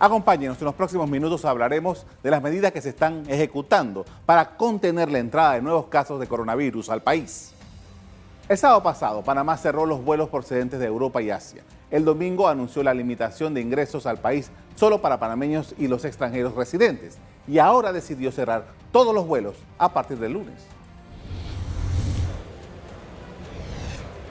Acompáñenos, en los próximos minutos hablaremos de las medidas que se están ejecutando para contener la entrada de nuevos casos de coronavirus al país. El sábado pasado, Panamá cerró los vuelos procedentes de Europa y Asia. El domingo anunció la limitación de ingresos al país solo para panameños y los extranjeros residentes. Y ahora decidió cerrar todos los vuelos a partir del lunes.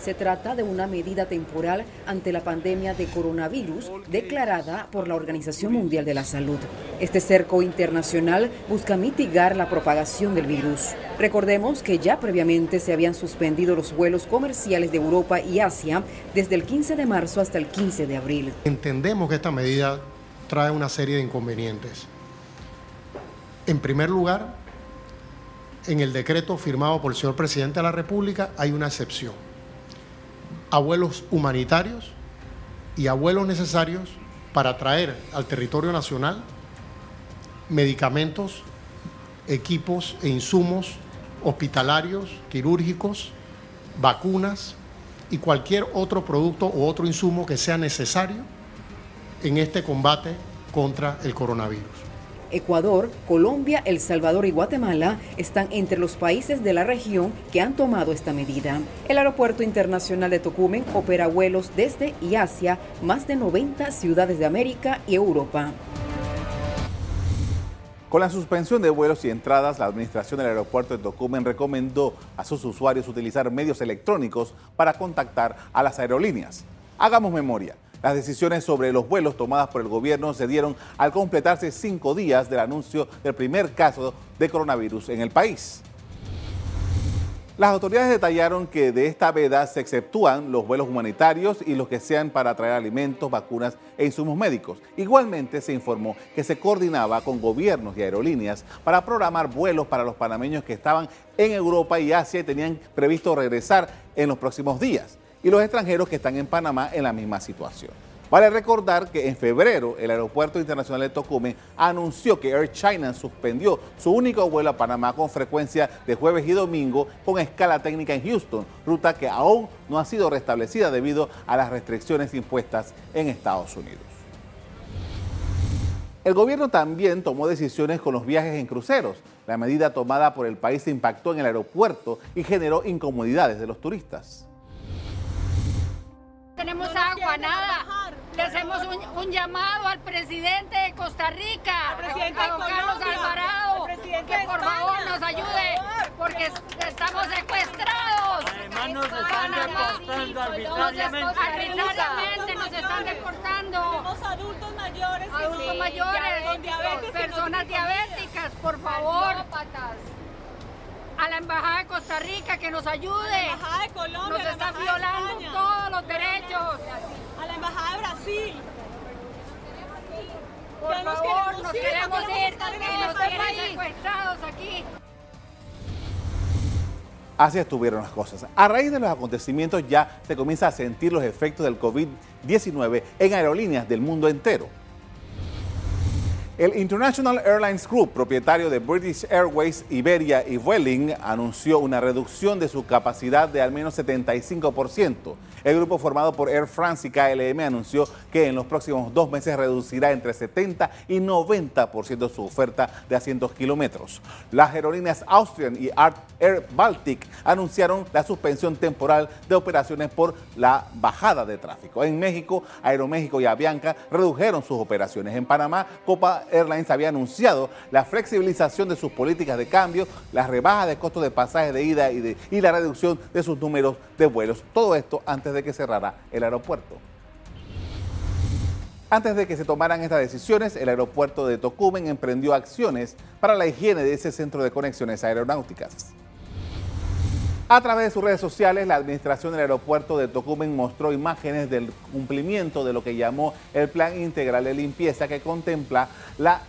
Se trata de una medida temporal ante la pandemia de coronavirus declarada por la Organización Mundial de la Salud. Este cerco internacional busca mitigar la propagación del virus. Recordemos que ya previamente se habían suspendido los vuelos comerciales de Europa y Asia desde el 15 de marzo hasta el 15 de abril. Entendemos que esta medida trae una serie de inconvenientes. En primer lugar, en el decreto firmado por el señor presidente de la República hay una excepción abuelos humanitarios y abuelos necesarios para traer al territorio nacional medicamentos, equipos e insumos hospitalarios, quirúrgicos, vacunas y cualquier otro producto u otro insumo que sea necesario en este combate contra el coronavirus. Ecuador, Colombia, El Salvador y Guatemala están entre los países de la región que han tomado esta medida. El Aeropuerto Internacional de Tocumen opera vuelos desde y hacia más de 90 ciudades de América y Europa. Con la suspensión de vuelos y entradas, la administración del aeropuerto de Tocumen recomendó a sus usuarios utilizar medios electrónicos para contactar a las aerolíneas. Hagamos memoria. Las decisiones sobre los vuelos tomadas por el gobierno se dieron al completarse cinco días del anuncio del primer caso de coronavirus en el país. Las autoridades detallaron que de esta veda se exceptúan los vuelos humanitarios y los que sean para traer alimentos, vacunas e insumos médicos. Igualmente se informó que se coordinaba con gobiernos y aerolíneas para programar vuelos para los panameños que estaban en Europa y Asia y tenían previsto regresar en los próximos días y los extranjeros que están en Panamá en la misma situación. Vale recordar que en febrero el Aeropuerto Internacional de Tocumen anunció que Air China suspendió su único vuelo a Panamá con frecuencia de jueves y domingo con escala técnica en Houston, ruta que aún no ha sido restablecida debido a las restricciones impuestas en Estados Unidos. El gobierno también tomó decisiones con los viajes en cruceros. La medida tomada por el país impactó en el aeropuerto y generó incomodidades de los turistas tenemos agua, nada. Le hacemos un, llamado al presidente de Costa Rica, a don Carlos Alvarado, que por favor nos ayude, porque estamos secuestrados. Además nos están deportando arbitrariamente. Nos están deportando. Tenemos adultos mayores. Adultos mayores, personas diabéticas, por favor a la Embajada de Costa Rica que nos ayude. A la Embajada de Colombia. Nos están violando todos los derechos. A la Embajada de Brasil. Por favor, nos queremos ir, y nos tienen secuestrados aquí. Así estuvieron las cosas. A raíz de los acontecimientos ya se comienza a sentir los efectos del COVID-19 en aerolíneas del mundo entero. El International Airlines Group, propietario de British Airways, Iberia y Vueling, anunció una reducción de su capacidad de al menos 75%. El grupo formado por Air France y KLM anunció que en los próximos dos meses reducirá entre 70 y 90% su oferta de asientos kilómetros. Las aerolíneas Austrian y Air Baltic anunciaron la suspensión temporal de operaciones por la bajada de tráfico. En México, Aeroméxico y Avianca redujeron sus operaciones. En Panamá, Copa Airlines había anunciado la flexibilización de sus políticas de cambio, la rebaja de costos de pasajes de ida y, de, y la reducción de sus números de vuelos. Todo esto antes de que cerrara el aeropuerto. Antes de que se tomaran estas decisiones, el aeropuerto de Tocumen emprendió acciones para la higiene de ese centro de conexiones aeronáuticas. A través de sus redes sociales, la administración del aeropuerto de Tocumen mostró imágenes del cumplimiento de lo que llamó el Plan Integral de Limpieza que contempla la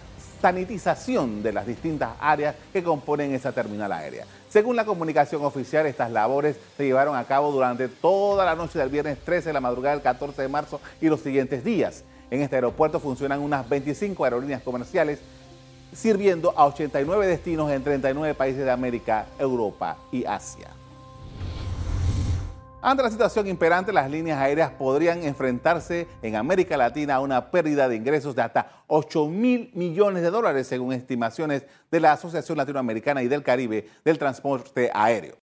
sanitización de las distintas áreas que componen esa terminal aérea. Según la comunicación oficial, estas labores se llevaron a cabo durante toda la noche del viernes 13 de la madrugada del 14 de marzo y los siguientes días. En este aeropuerto funcionan unas 25 aerolíneas comerciales sirviendo a 89 destinos en 39 países de América, Europa y Asia. Ante la situación imperante, las líneas aéreas podrían enfrentarse en América Latina a una pérdida de ingresos de hasta 8 mil millones de dólares, según estimaciones de la Asociación Latinoamericana y del Caribe del Transporte Aéreo.